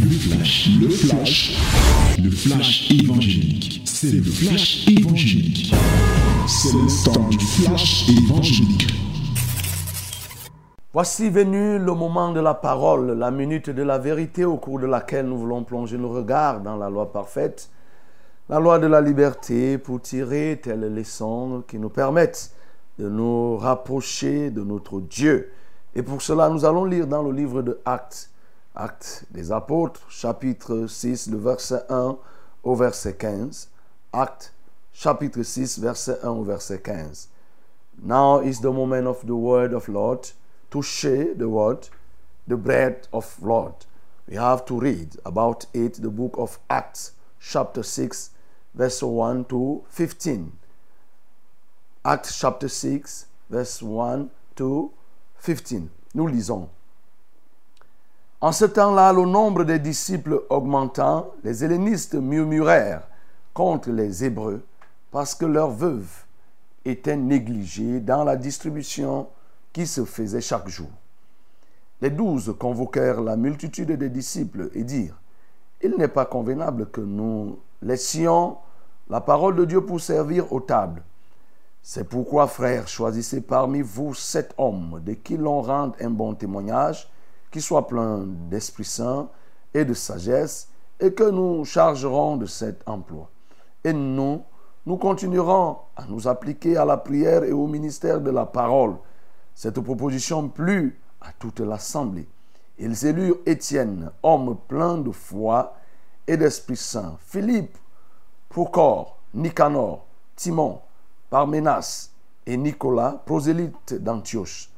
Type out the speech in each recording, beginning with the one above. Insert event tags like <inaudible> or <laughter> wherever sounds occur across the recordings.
Le flash, le flash, le flash évangélique. C'est le flash évangélique. C'est le temps du flash évangélique. Voici venu le moment de la parole, la minute de la vérité au cours de laquelle nous voulons plonger nos regards dans la loi parfaite, la loi de la liberté pour tirer telles leçons qui nous permettent de nous rapprocher de notre Dieu. Et pour cela, nous allons lire dans le livre de Actes, Actes des Apôtres, chapitre 6, le verset 1 au verset 15. Actes, chapitre 6, verset 1 au verset 15. Now is the moment of the word of Lord to share the word, the bread of Lord. We have to read about it, the book of Acts, chapter 6, verse 1 to 15. Acts chapter 6, verse 1 to 15. Nous lisons. En ce temps-là, le nombre des disciples augmentant, les hellénistes murmurèrent contre les Hébreux parce que leurs veuves étaient négligées dans la distribution qui se faisait chaque jour. Les douze convoquèrent la multitude des disciples et dirent, Il n'est pas convenable que nous laissions la parole de Dieu pour servir aux tables. C'est pourquoi, frères, choisissez parmi vous sept hommes de qui l'on rende un bon témoignage, qui soient pleins d'Esprit Saint et de sagesse, et que nous chargerons de cet emploi. Et nous, nous continuerons à nous appliquer à la prière et au ministère de la parole. Cette proposition plut à toute l'assemblée. Ils élurent Étienne, homme plein de foi et d'Esprit Saint, Philippe, Procor, Nicanor, Timon, Parménas et Nicolas, prosélytes d'Antioche.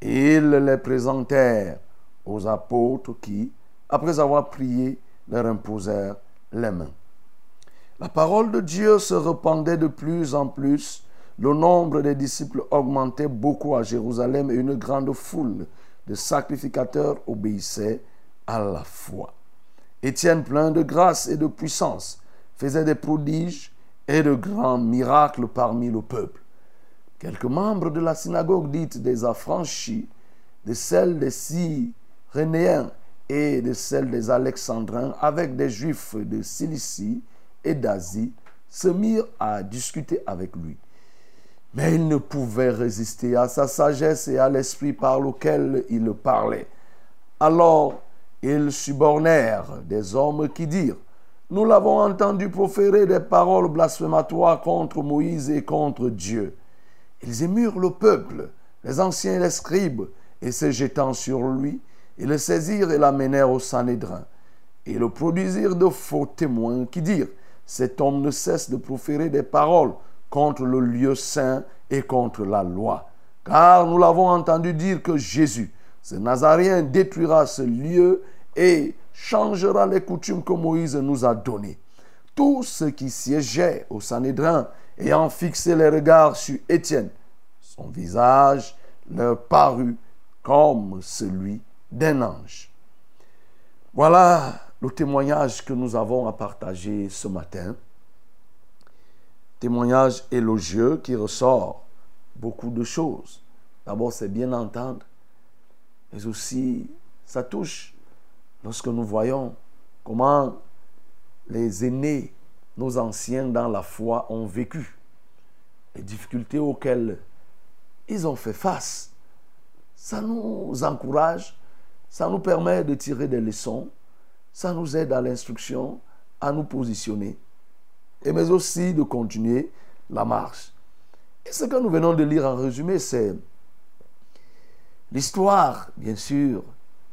Ils les présentèrent aux apôtres qui, après avoir prié, leur imposèrent les mains. La parole de Dieu se répandait de plus en plus. Le nombre des disciples augmentait beaucoup à Jérusalem et une grande foule de sacrificateurs obéissait à la foi. Étienne, plein de grâce et de puissance, faisait des prodiges et de grands miracles parmi le peuple. Quelques membres de la synagogue dite des affranchis, de celle des Cyrénéens et de celle des Alexandrins, avec des Juifs de Cilicie et d'Asie, se mirent à discuter avec lui. Mais ils ne pouvaient résister à sa sagesse et à l'esprit par lequel il parlait. Alors ils subornèrent des hommes qui dirent, nous l'avons entendu proférer des paroles blasphématoires contre Moïse et contre Dieu. Ils émurent le peuple, les anciens et les scribes, et se jetant sur lui, ils le saisirent et l'amenèrent au Sanhédrin. Et le produisirent de faux témoins qui dirent, cet homme ne cesse de proférer des paroles contre le lieu saint et contre la loi. Car nous l'avons entendu dire que Jésus, ce Nazaréen, détruira ce lieu et changera les coutumes que Moïse nous a données. Tous ceux qui siégeaient au Sanhédrin, ayant fixé les regards sur Étienne, son visage leur parut comme celui d'un ange. Voilà le témoignage que nous avons à partager ce matin. Témoignage élogieux qui ressort beaucoup de choses. D'abord, c'est bien entendre, mais aussi ça touche lorsque nous voyons comment les aînés, nos anciens dans la foi ont vécu, les difficultés auxquelles ils ont fait face, ça nous encourage, ça nous permet de tirer des leçons, ça nous aide à l'instruction, à nous positionner, et mais aussi de continuer la marche. Et ce que nous venons de lire en résumé, c'est l'histoire, bien sûr,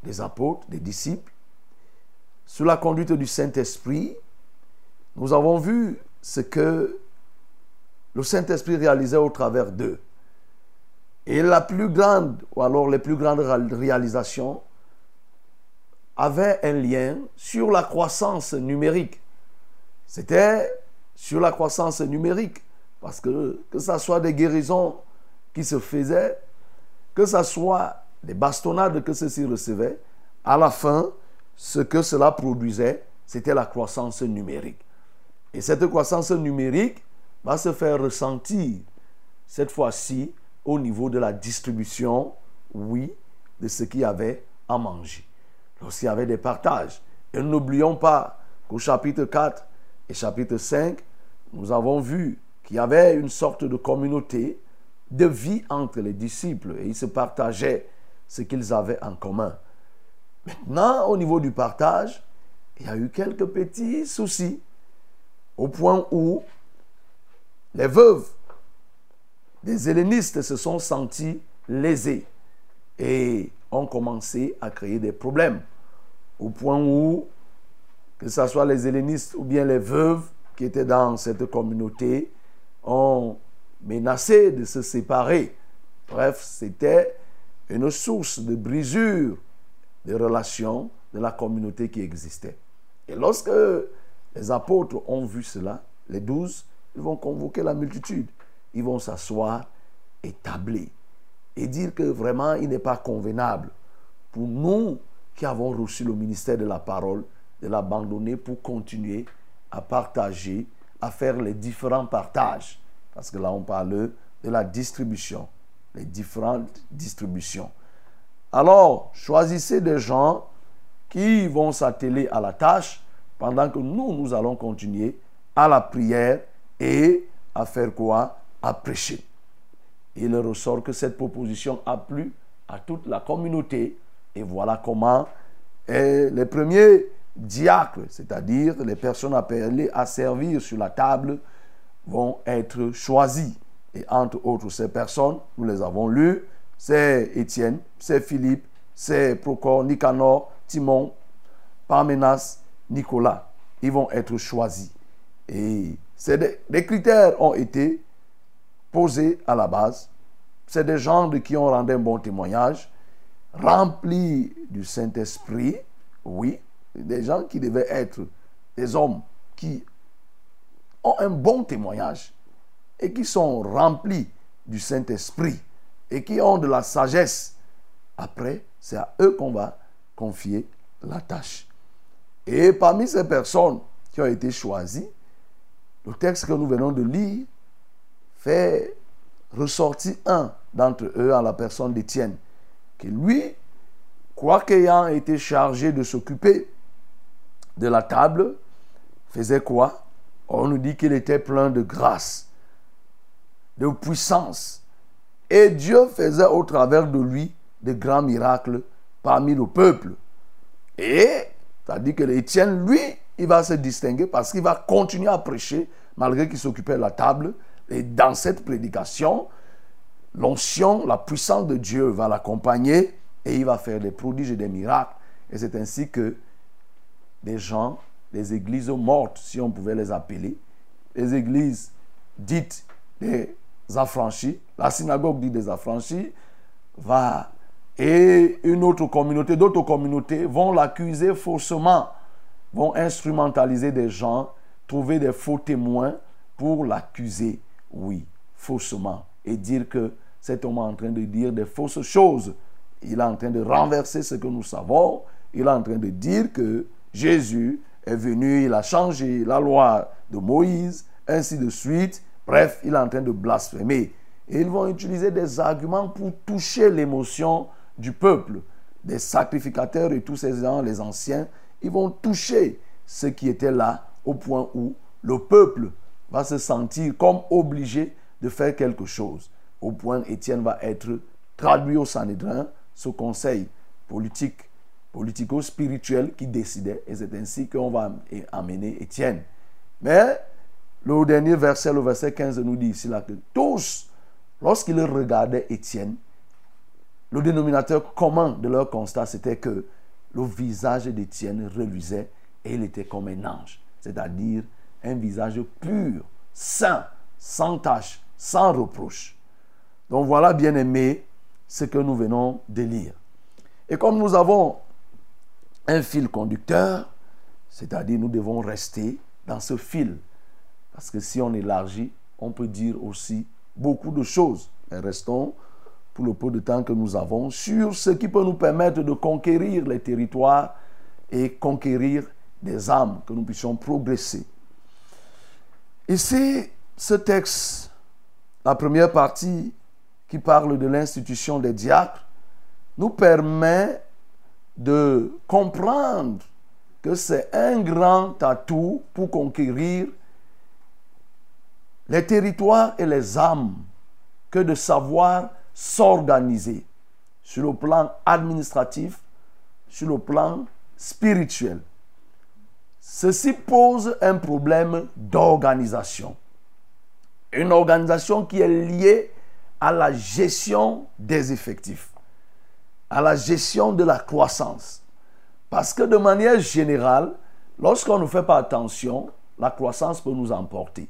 des apôtres, des disciples, sous la conduite du Saint-Esprit, nous avons vu ce que le Saint-Esprit réalisait au travers d'eux. Et la plus grande, ou alors les plus grandes réalisations, avaient un lien sur la croissance numérique. C'était sur la croissance numérique. Parce que que ce soit des guérisons qui se faisaient, que ce soit des bastonnades que ceux-ci recevaient, à la fin, ce que cela produisait, c'était la croissance numérique. Et cette croissance numérique va se faire ressentir, cette fois-ci, au niveau de la distribution, oui, de ce qu'il y avait à manger. Lorsqu'il y avait des partages, Et n'oublions pas qu'au chapitre 4 et chapitre 5, nous avons vu qu'il y avait une sorte de communauté de vie entre les disciples et ils se partageaient ce qu'ils avaient en commun. Maintenant, au niveau du partage, il y a eu quelques petits soucis au point où les veuves des hellénistes se sont sentis lésés et ont commencé à créer des problèmes au point où, que ce soit les hellénistes ou bien les veuves qui étaient dans cette communauté, ont menacé de se séparer. Bref, c'était une source de brisure des relations de la communauté qui existait. Et lorsque les apôtres ont vu cela, les douze, ils vont convoquer la multitude. Ils vont s'asseoir et tabler et dire que vraiment il n'est pas convenable pour nous qui avons reçu le ministère de la parole de l'abandonner pour continuer à partager, à faire les différents partages. Parce que là, on parle de la distribution, les différentes distributions. Alors, choisissez des gens qui vont s'atteler à la tâche pendant que nous, nous allons continuer à la prière et à faire quoi? À prêcher. Il ressort que cette proposition a plu à toute la communauté. Et voilà comment les premiers diacres, c'est-à-dire les personnes appelées à servir sur la table, vont être choisis. Et entre autres, ces personnes, nous les avons lues, c'est Étienne, c'est Philippe, c'est Procor, Nicanor, Timon, Parmenas, Nicolas. Ils vont être choisis. Et des, critères ont été posés à la base. C'est des gens de qui ont rendu un bon témoignage, remplis du Saint-Esprit, oui, des gens qui devaient être des hommes qui ont un bon témoignage et qui sont remplis du Saint-Esprit et qui ont de la sagesse. Après, c'est à eux qu'on va confier la tâche. Et parmi ces personnes qui ont été choisies, le texte que nous venons de lire fait ressortir un d'entre eux à la personne d'Étienne, lui, quoiqu'ayant été chargé de s'occuper de la table, faisait quoi? On nous dit qu'il était plein de grâce, de puissance. Et Dieu faisait au travers de lui de grands miracles parmi le peuple. Et, dit que Étienne, lui, il va se distinguer parce qu'il va continuer à prêcher malgré qu'il s'occupait de la table. Et dans cette prédication, l'onction, la puissance de Dieu va l'accompagner et il va faire des prodiges et des miracles. Et c'est ainsi que des gens, des églises mortes, si on pouvait les appeler, les églises dites des affranchis, la synagogue dite des affranchis, va et une autre communauté, d'autres communautés vont l'accuser faussement, vont instrumentaliser des gens, trouver des faux témoins pour l'accuser, oui, faussement, et dire que cet homme est en train de dire des fausses choses. Il est en train de renverser ce que nous savons. Il est en train de dire que Jésus est venu, il a changé la loi de Moïse, ainsi de suite. Bref, il est en train de blasphémer. Et ils vont utiliser des arguments pour toucher l'émotion du peuple, des sacrificateurs et tous ces gens, les anciens. Ils vont toucher ce qui était là au point où le peuple va se sentir comme obligé de faire quelque chose. Au point Étienne va être traduit au Sanhédrin, ce conseil politique politico-spirituel qui décidait. Et c'est ainsi qu'on va amener Étienne. Mais le dernier verset, le verset 15, nous dit ici là que tous, lorsqu'ils regardaient Étienne, le dénominateur commun de leur constat, c'était que le visage d'Étienne reluisait et il était comme un ange, c'est-à-dire un visage pur, saint, sans tache, sans reproche. Donc voilà, bien aimé, ce que nous venons de lire. Et comme nous avons un fil conducteur, c'est-à-dire nous devons rester dans ce fil. Parce que si on élargit, on peut dire aussi beaucoup de choses. Mais restons, pour le peu de temps que nous avons, sur ce qui peut nous permettre de conquérir les territoires et conquérir des âmes, que nous puissions progresser. Ici, ce texte, la première partie qui parle de l'institution des diacres, nous permet de comprendre que c'est un grand atout pour conquérir les territoires et les âmes que de savoir s'organiser sur le plan administratif, sur le plan spirituel. Ceci pose un problème d'organisation. Une organisation qui est liée à la gestion des effectifs, à la gestion de la croissance. Parce que de manière générale, lorsqu'on ne fait pas attention, la croissance peut nous emporter.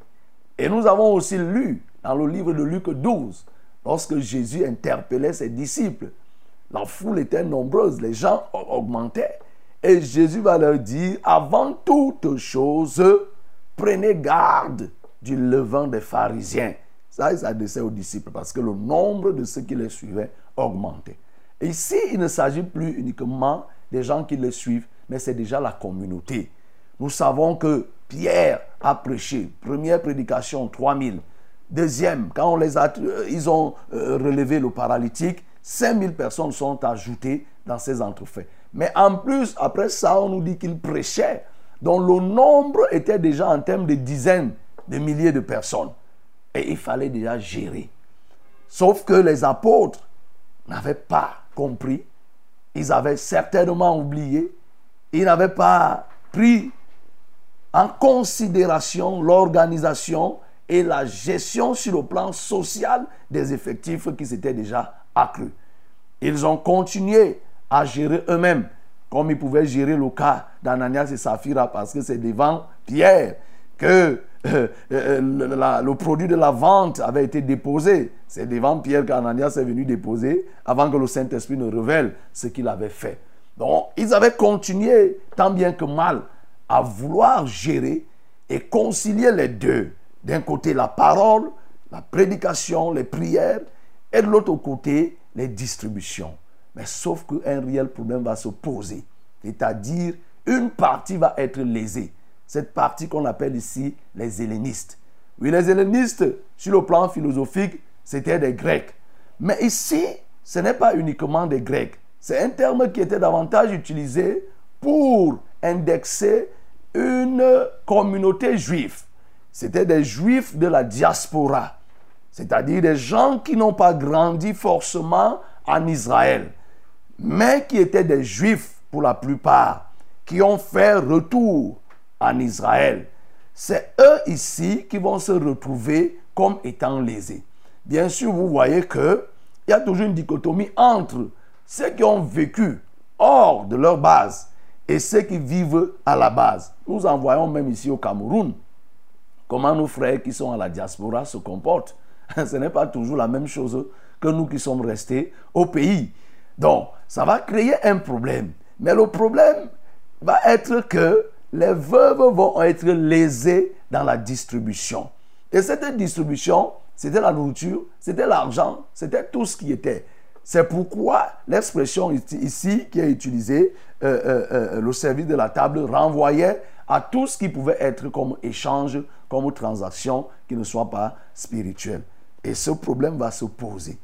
Et nous avons aussi lu dans le livre de Luc 12, lorsque Jésus interpellait ses disciples, la foule était nombreuse, les gens augmentaient. Et Jésus va leur dire, avant toute chose, prenez garde du levain des pharisiens. Ça, il s'adressait aux disciples parce que le nombre de ceux qui les suivaient augmentait. Ici, il ne s'agit plus uniquement des gens qui les suivent, mais c'est déjà la communauté. Nous savons que Pierre a prêché. Première prédication, 3000. Deuxième, quand on les a, euh, ils ont euh, relevé le paralytique, 5000 personnes sont ajoutées dans ces entrefaits. Mais en plus, après ça, on nous dit qu'il prêchait, dont le nombre était déjà en termes de dizaines de milliers de personnes. Et il fallait déjà gérer. Sauf que les apôtres n'avaient pas compris. Ils avaient certainement oublié. Ils n'avaient pas pris en considération l'organisation et la gestion sur le plan social des effectifs qui s'étaient déjà accrus. Ils ont continué à gérer eux-mêmes, comme ils pouvaient gérer le cas d'Ananias et Saphira, parce que c'est devant Pierre que euh, euh, le, produit de la vente avait été déposé. C'est devant Pierre qu'Ananias est venu déposer avant que le Saint-Esprit ne révèle ce qu'il avait fait. Donc, ils avaient continué, tant bien que mal, à vouloir gérer et concilier les deux. D'un côté, la parole, la prédication, les prières, et de l'autre côté, les distributions. Mais sauf qu'un réel problème va se poser. C'est-à-dire, une partie va être lésée. Cette partie qu'on appelle ici les hellénistes. Oui, les hellénistes, sur le plan philosophique, c'était des Grecs. Mais ici, ce n'est pas uniquement des Grecs. C'est un terme qui était davantage utilisé pour indexer une communauté juive. C'était des juifs de la diaspora, c'est-à-dire des gens qui n'ont pas grandi forcément en Israël, mais qui étaient des juifs pour la plupart, qui ont fait retour en Israël. C'est eux ici qui vont se retrouver comme étant lésés. Bien sûr, vous voyez qu'il y a toujours une dichotomie entre ceux qui ont vécu hors de leur base et ceux qui vivent à la base. Nous en voyons même ici au Cameroun comment nos frères qui sont à la diaspora se comportent. <laughs> Ce n'est pas toujours la même chose que nous qui sommes restés au pays. Donc, ça va créer un problème. Mais le problème va être que les veuves vont être lésées dans la distribution. Et cette distribution, c'était la nourriture, c'était l'argent, c'était tout ce qui était. C'est pourquoi l'expression ici qui est utilisée, euh, euh, euh, le service de la table, renvoyait à tout ce qui pouvait être comme échange, comme transaction, qui ne soit pas spirituel. Et ce problème va se poser.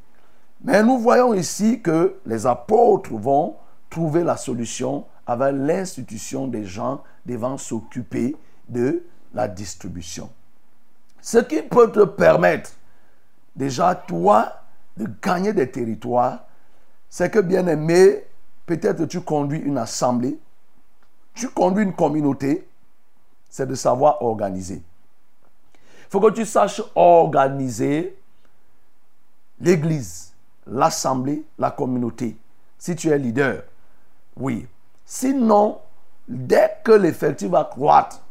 Mais nous voyons ici que les apôtres vont trouver la solution avec l'institution des gens devant s'occuper de la distribution. Ce qui peut te permettre, déjà toi, de gagner des territoires, c'est que, bien aimé, peut-être tu conduis une assemblée, tu conduis une communauté, c'est de savoir organiser. Il faut que tu saches organiser l'église, l'assemblée, la communauté. Si tu es leader, oui. Sinon, dès que l'effectif va croître,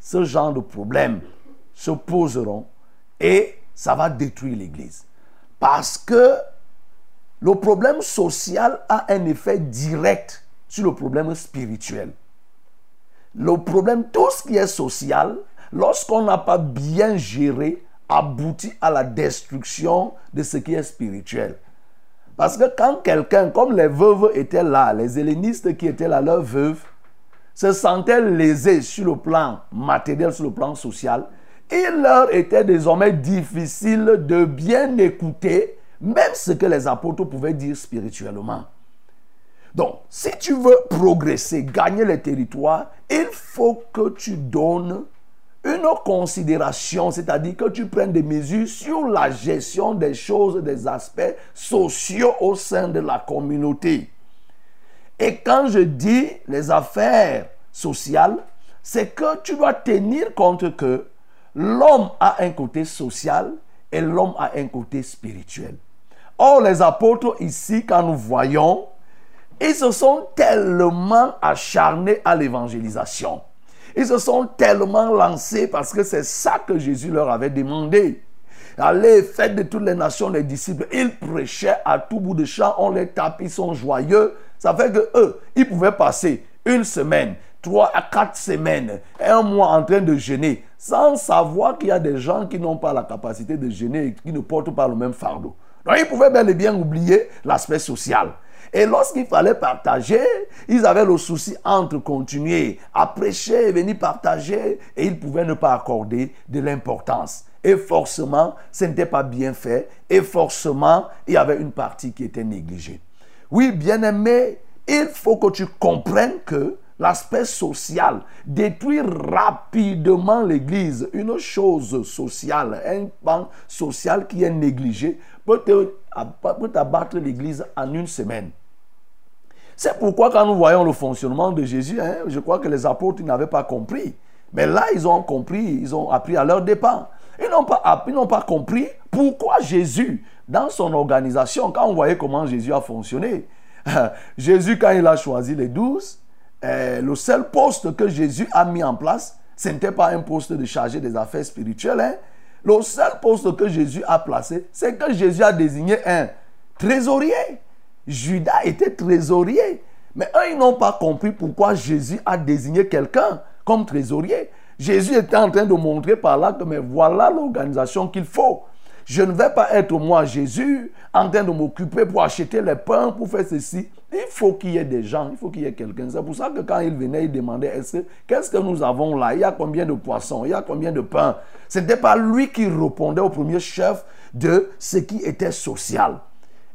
ce genre de problèmes se poseront et ça va détruire l'église. Parce que le problème social a un effet direct sur le problème spirituel. Le problème, tout ce qui est social, lorsqu'on n'a pas bien géré, aboutit à la destruction de ce qui est spirituel. Parce que quand quelqu'un, comme les veuves étaient là, les hellénistes qui étaient là, leurs veuves, se sentaient lésés sur le plan matériel, sur le plan social, il leur était désormais difficile de bien écouter même ce que les apôtres pouvaient dire spirituellement. Donc, si tu veux progresser, gagner les territoires, il faut que tu donnes une considération, c'est-à-dire que tu prennes des mesures sur la gestion des choses, des aspects sociaux au sein de la communauté. Et quand je dis les affaires sociales, c'est que tu dois tenir compte que l'homme a un côté social et l'homme a un côté spirituel. Or, les apôtres ici, quand nous voyons, ils se sont tellement acharnés à l'évangélisation. Ils se sont tellement lancés parce que c'est ça que Jésus leur avait demandé. Allez, faites de toutes les nations les disciples. Ils prêchaient à tout bout de champ, on les tape, ils sont joyeux. Ça fait que eux, ils pouvaient passer une semaine, trois à quatre semaines, un mois en train de jeûner, sans savoir qu'il y a des gens qui n'ont pas la capacité de jeûner et qui ne portent pas le même fardeau. Donc ils pouvaient bel et bien oublier l'aspect social. Et lorsqu'il fallait partager, ils avaient le souci entre continuer à prêcher et venir partager et ils pouvaient ne pas accorder de l'importance. Et forcément, ce n'était pas bien fait et forcément, il y avait une partie qui était négligée. Oui, bien aimé, il faut que tu comprennes que l'aspect social détruit rapidement l'Église. Une chose sociale, un pan social qui est négligé peut t'abattre l'Église en une semaine. C'est pourquoi quand nous voyons le fonctionnement de Jésus, hein, je crois que les apôtres n'avaient pas compris. Mais là, ils ont compris, ils ont appris à leur dépens. Ils n'ont pas, pas compris pourquoi Jésus, dans son organisation, quand on voyait comment Jésus a fonctionné, <laughs> Jésus, quand il a choisi les douze, eh, le seul poste que Jésus a mis en place, ce n'était pas un poste de chargé des affaires spirituelles. Hein. Le seul poste que Jésus a placé, c'est que Jésus a désigné un trésorier. Judas était trésorier. Mais eux, ils n'ont pas compris pourquoi Jésus a désigné quelqu'un comme trésorier. Jésus était en train de montrer par là que voilà l'organisation qu'il faut. Je ne vais pas être moi, Jésus, en train de m'occuper pour acheter les pains, pour faire ceci. Il faut qu'il y ait des gens, il faut qu'il y ait quelqu'un. C'est pour ça que quand il venait, il demandait qu'est-ce que nous avons là? Il y a combien de poissons? Il y a combien de pains? Ce n'était pas lui qui répondait au premier chef de ce qui était social.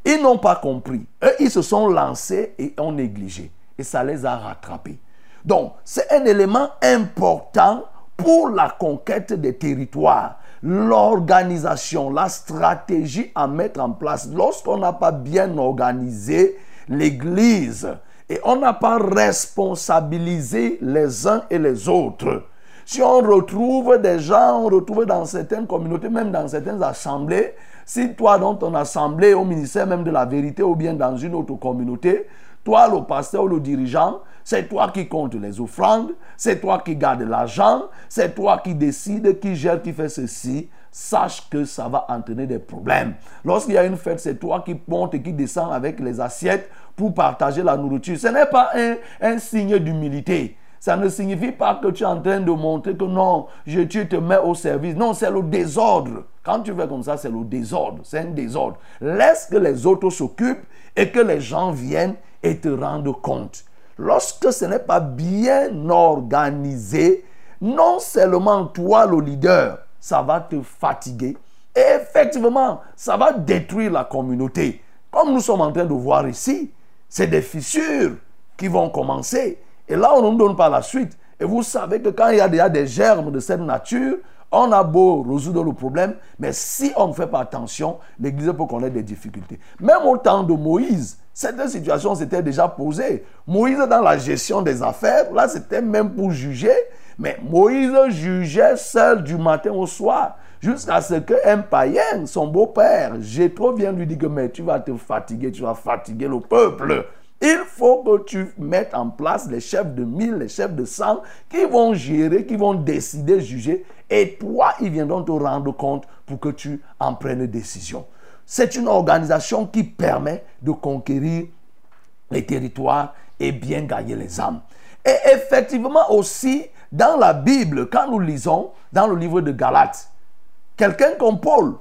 Ils n'ont pas compris. Eux, ils se sont lancés et ont négligé. Et ça les a rattrapés. Donc, c'est un élément important pour la conquête des territoires. L'organisation, la stratégie à mettre en place. Lorsqu'on n'a pas bien organisé l'Église et on n'a pas responsabilisé les uns et les autres, si on retrouve des gens, on retrouve dans certaines communautés, même dans certaines assemblées, si toi dans ton assemblée, au ministère même de la vérité ou bien dans une autre communauté, toi le pasteur ou le dirigeant, c'est toi qui compte les offrandes, c'est toi qui garde l'argent, c'est toi qui décide, qui gère, qui fait ceci. Sache que ça va entraîner des problèmes. Lorsqu'il y a une fête, c'est toi qui monte et qui descend avec les assiettes pour partager la nourriture. Ce n'est pas un, un signe d'humilité. Ça ne signifie pas que tu es en train de montrer que non, je, tu te mets au service. Non, c'est le désordre. Quand tu fais comme ça, c'est le désordre. C'est un désordre. Laisse que les autres s'occupent et que les gens viennent et te rendent compte. Lorsque ce n'est pas bien organisé, non seulement toi, le leader, ça va te fatiguer. Et effectivement, ça va détruire la communauté. Comme nous sommes en train de voir ici, c'est des fissures qui vont commencer. Et là, on ne donne pas la suite. Et vous savez que quand il y a déjà des germes de cette nature, on a beau résoudre le problème, mais si on ne fait pas attention, l'Église peut connaître des difficultés. Même au temps de Moïse, cette situation s'était déjà posée. Moïse, dans la gestion des affaires, là, c'était même pour juger, mais Moïse jugeait seul du matin au soir, jusqu'à ce qu'un païen, son beau-père, Jétro, vienne lui dire que mais tu vas te fatiguer, tu vas fatiguer le peuple. Il faut que tu mettes en place les chefs de mille, les chefs de cent, qui vont gérer, qui vont décider, juger. Et toi, ils viendront te rendre compte pour que tu en prennes décision. C'est une organisation qui permet de conquérir les territoires et bien gagner les âmes. Et effectivement aussi, dans la Bible, quand nous lisons dans le livre de Galates, quelqu'un comme Paul,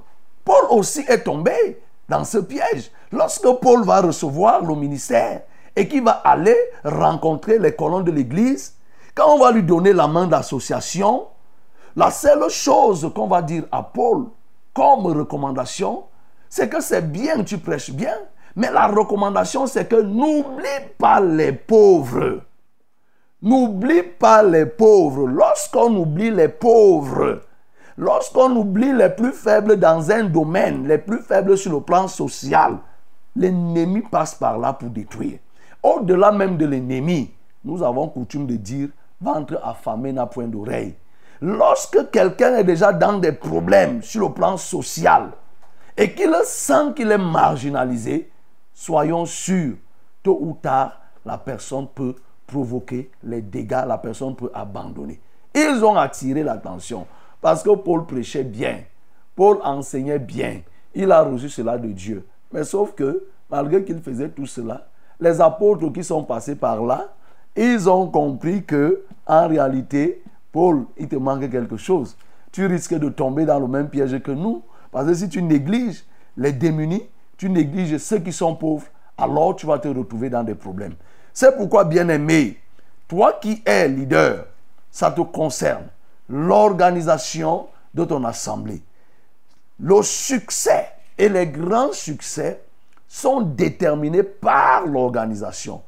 Paul aussi est tombé dans ce piège. Lorsque Paul va recevoir le ministère, et qui va aller rencontrer les colons de l'Église, quand on va lui donner la main d'association, la seule chose qu'on va dire à Paul comme recommandation, c'est que c'est bien, tu prêches bien, Mais la recommandation, c'est que n'oublie pas les pauvres. N'oublie pas les pauvres. Lorsqu'on oublie les pauvres, lorsqu'on oublie les plus faibles dans un domaine, les plus faibles sur le plan social, l'ennemi passe par là pour détruire. Au-delà même de l'ennemi, nous avons coutume de dire ventre affamé n'a point d'oreille. Lorsque quelqu'un est déjà dans des problèmes sur le plan social et qu'il sent qu'il est marginalisé, soyons sûrs, tôt ou tard, la personne peut provoquer les dégâts, la personne peut abandonner. Ils ont attiré l'attention parce que Paul prêchait bien, Paul enseignait bien, il a reçu cela de Dieu. Mais sauf que, malgré qu'il faisait tout cela, les apôtres qui sont passés par là, ils ont compris que, en réalité, Paul, il te manque quelque chose. Tu risques de tomber dans le même piège que nous. Parce que si tu négliges les démunis, tu négliges ceux qui sont pauvres, alors tu vas te retrouver dans des problèmes. C'est pourquoi, bien-aimé, toi qui es leader, ça te concerne. L'organisation de ton assemblée. Le succès et les grands succès sont déterminés par l'organisation.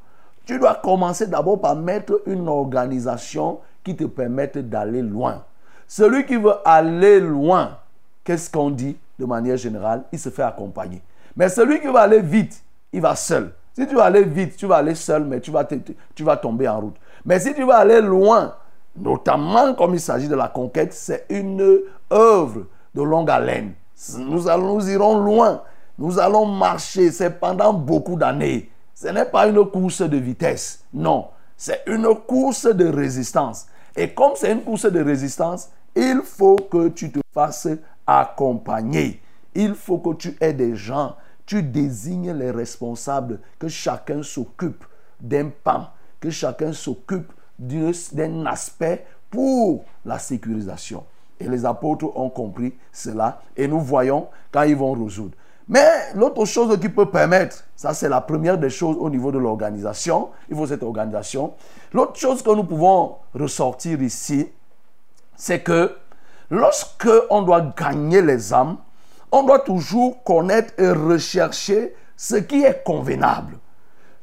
Tu dois commencer d'abord par mettre une organisation qui te permette d'aller loin. Celui qui veut aller loin, qu'est-ce qu'on dit de manière générale? Il se fait accompagner. Mais celui qui va aller vite, il va seul. Si tu vas aller vite, tu vas aller seul, mais tu vas, tu vas tomber en route. Mais si tu vas aller loin, notamment comme il s'agit de la conquête, c'est une œuvre de longue haleine. Nous, allons, nous irons loin. Nous allons marcher. C'est pendant beaucoup d'années. Ce n'est pas une course de vitesse. Non. C'est une course de résistance. Et comme c'est une course de résistance, il faut que tu te fasses accompagner. Il faut que tu aies des gens. Tu désignes les responsables, que chacun s'occupe d'un pan, que chacun s'occupe d'un aspect pour la sécurisation. Et les apôtres ont compris cela et nous voyons quand ils vont résoudre. Mais l'autre chose qui peut permettre, ça c'est la première des choses au niveau de l'organisation, il faut cette organisation. L'autre chose que nous pouvons ressortir ici, c'est que lorsque on doit gagner les âmes, on doit toujours connaître et rechercher ce qui est convenable.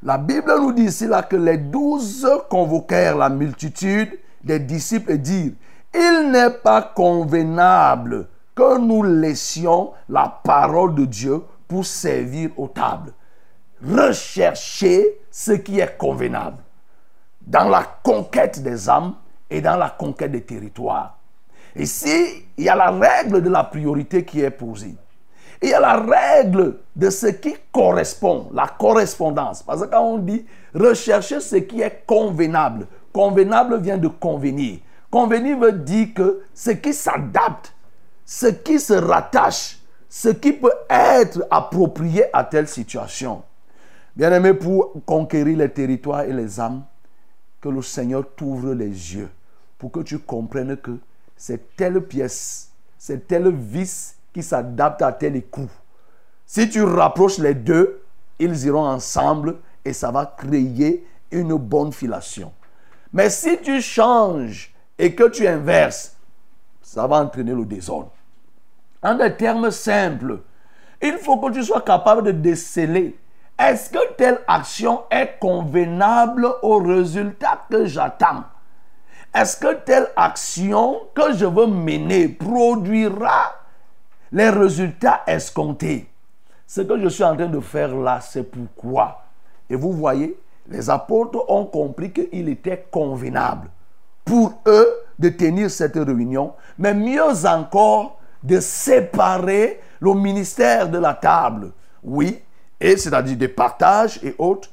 La Bible nous dit ici que les douze convoquèrent la multitude des disciples et dirent, il n'est pas convenable que nous laissions la parole de Dieu pour servir aux tables. Recherchez ce qui est convenable dans la conquête des âmes et dans la conquête des territoires. Ici, il y a la règle de la priorité qui est posée. Il y a la règle de ce qui correspond, la correspondance. Parce que quand on dit rechercher ce qui est convenable, convenable vient de convenir. Convenir veut dire que ce qui s'adapte ce qui se rattache, ce qui peut être approprié à telle situation. Bien aimé, pour conquérir les territoires et les âmes, que le Seigneur t'ouvre les yeux pour que tu comprennes que c'est telle pièce, c'est tel vice qui s'adapte à tel écoute. Si tu rapproches les deux, ils iront ensemble et ça va créer une bonne filation. Mais si tu changes et que tu inverses, ça va entraîner le désordre. En des termes simples, il faut que tu sois capable de déceler est-ce que telle action est convenable au résultat que j'attends? Est-ce que telle action que je veux mener produira les résultats escomptés? Ce que je suis en train de faire là, c'est pourquoi? Et vous voyez, les apôtres ont compris qu'il était convenable pour eux de tenir cette réunion, mais mieux encore, de séparer le ministère de la table, oui, et c'est-à-dire des partages et autres,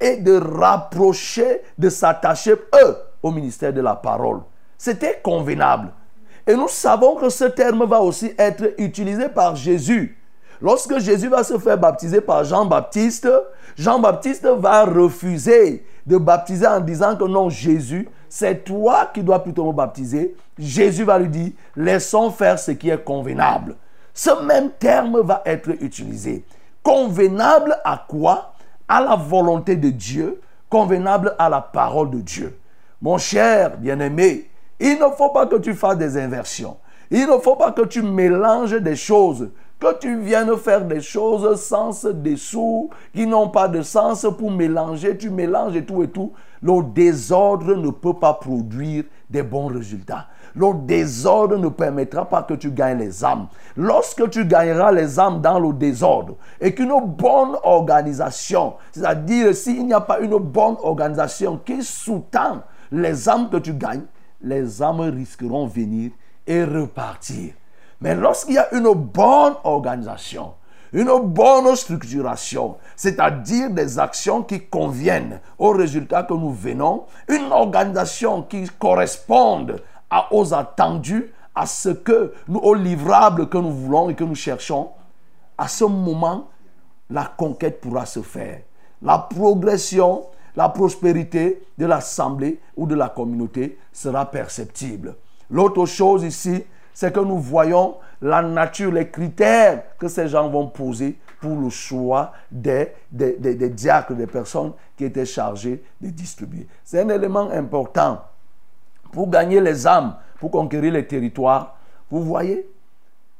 et de rapprocher, de s'attacher, eux, au ministère de la parole. C'était convenable. Et nous savons que ce terme va aussi être utilisé par Jésus. Lorsque Jésus va se faire baptiser par Jean-Baptiste, Jean-Baptiste va refuser de baptiser en disant que non, Jésus, c'est toi qui dois plutôt me baptiser. Jésus va lui dire, laissons faire ce qui est convenable. Ce même terme va être utilisé. Convenable à quoi? À la volonté de Dieu, convenable à la parole de Dieu. Mon cher bien-aimé, il ne faut pas que tu fasses des inversions. Il ne faut pas que tu mélanges des choses que tu viennes faire des choses sans dessous, qui n'ont pas de sens pour mélanger, tu mélanges et tout et tout, le désordre ne peut pas produire des bons résultats. Le désordre ne permettra pas que tu gagnes les âmes. Lorsque tu gagneras les âmes dans le désordre et qu'une bonne organisation, c'est-à-dire s'il n'y a pas une bonne organisation qui sous-tend les âmes que tu gagnes, les âmes risqueront venir et repartir. Mais lorsqu'il y a une bonne organisation, une bonne structuration, c'est-à-dire des actions qui conviennent aux résultats que nous venons, une organisation qui corresponde aux attendus, à ce que nous, aux livrables que nous voulons et que nous cherchons, à ce moment, la conquête pourra se faire. La progression, la prospérité de l'assemblée ou de la communauté sera perceptible. L'autre chose ici, c'est que nous voyons la nature, les critères que ces gens vont poser pour le choix des, des, diacres, des personnes qui étaient chargées de distribuer. C'est un élément important pour gagner les âmes, pour conquérir les territoires. Vous voyez,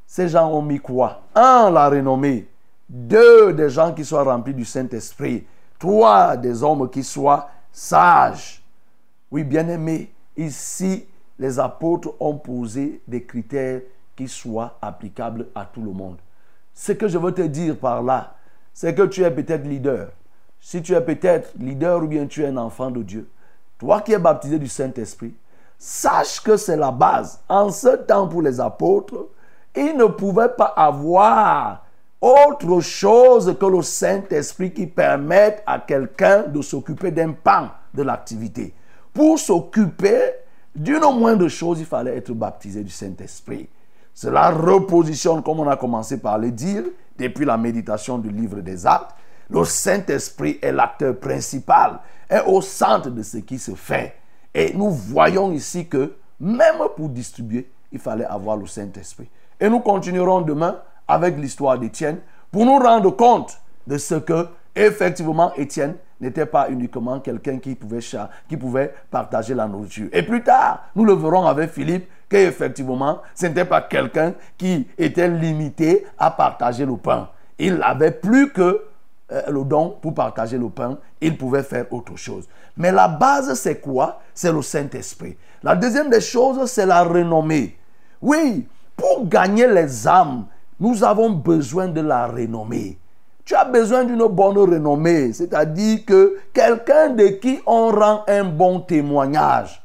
ces gens ont mis quoi? Un, la renommée. Deux, des gens qui soient remplis du Saint-Esprit. Trois, des hommes qui soient sages. Oui, bien aimés, ici, les apôtres ont posé des critères qui soient applicables à tout le monde. Ce que je veux te dire par là, c'est que tu es peut-être leader. Si tu es peut-être leader ou bien tu es un enfant de Dieu, toi qui es baptisé du Saint-Esprit, sache que c'est la base. En ce temps pour les apôtres, ils ne pouvaient pas avoir autre chose que le Saint-Esprit qui permette à quelqu'un de s'occuper d'un pan de l'activité. Pour s'occuper d'une moindre chose, il fallait être baptisé du Saint-Esprit. Cela repositionne, comme on a commencé par le dire, depuis la méditation du livre des actes, le Saint-Esprit est l'acteur principal, est au centre de ce qui se fait. Et nous voyons ici que même pour distribuer, il fallait avoir le Saint-Esprit. Et nous continuerons demain avec l'histoire d'Étienne pour nous rendre compte de ce que, effectivement, Étienne n'était pas uniquement quelqu'un qui pouvait, qui pouvait partager la nourriture. Et plus tard, nous le verrons avec Philippe, qu'effectivement, ce n'était pas quelqu'un qui était limité à partager le pain. Il n'avait plus que euh, le don pour partager le pain, il pouvait faire autre chose. Mais la base, c'est quoi? C'est le Saint-Esprit. La deuxième des choses, c'est la renommée. Oui, pour gagner les âmes, nous avons besoin de la renommée. Tu as besoin d'une bonne renommée, c'est-à-dire que quelqu'un de qui on rend un bon témoignage.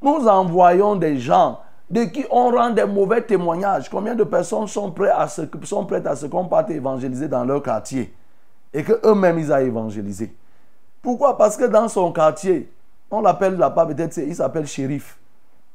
Nous envoyons des gens de qui on rend des mauvais témoignages. Combien de personnes sont prêtes à se, sont qu'on évangéliser dans leur quartier et qu'eux-mêmes ils aient évangélisé Pourquoi? Parce que dans son quartier, on l'appelle là-bas peut-être, il s'appelle shérif.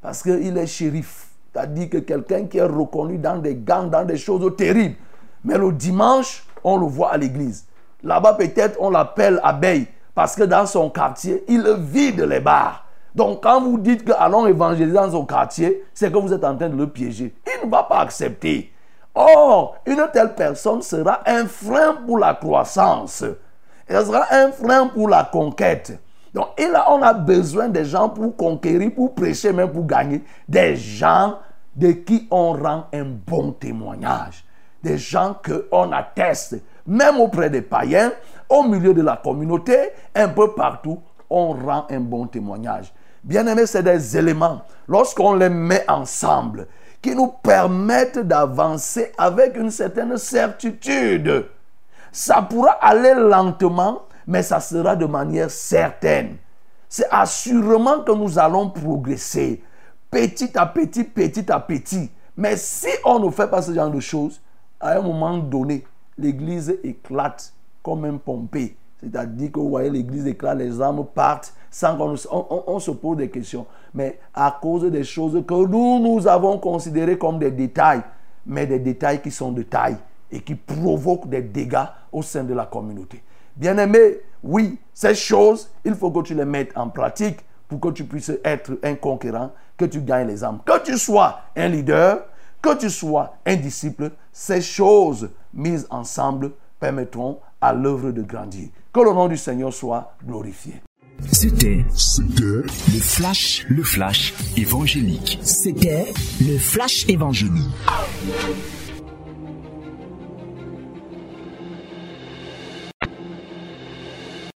Parce qu'il est shérif. C'est-à-dire que quelqu'un qui est reconnu dans des gangs, dans des choses terribles. Mais le dimanche, on le voit à l'église. Là-bas, peut-être, on l'appelle abeille parce que dans son quartier, il vide les bars. Donc, quand vous dites que allons évangéliser dans son quartier, c'est que vous êtes en train de le piéger. Il ne va pas accepter. Or, une telle personne sera un frein pour la croissance. Elle sera un frein pour la conquête. Donc, là, on a besoin des gens pour conquérir, pour prêcher, même pour gagner. Des gens de qui on rend un bon témoignage des gens qu'on atteste, même auprès des païens, au milieu de la communauté, un peu partout, on rend un bon témoignage. Bien aimé, c'est des éléments, lorsqu'on les met ensemble, qui nous permettent d'avancer avec une certaine certitude. Ça pourra aller lentement, mais ça sera de manière certaine. C'est assurément que nous allons progresser petit à petit, petit à petit. Mais si on ne fait pas ce genre de choses, à un moment donné, l'église éclate comme un pompé. C'est-à-dire que vous voyez, l'église éclate, les âmes partent sans qu'on on, se pose des questions. Mais à cause des choses que nous, nous avons considérées comme des détails, mais des détails qui sont de taille et qui provoquent des dégâts au sein de la communauté. Bien aimé, oui, ces choses, il faut que tu les mettes en pratique pour que tu puisses être un conquérant, que tu gagnes les âmes. Que tu sois un leader, que tu sois un disciple, ces choses mises ensemble permettront à l'œuvre de grandir. Que le nom du Seigneur soit glorifié. C'était le flash, le flash évangélique. C'était le flash évangélique.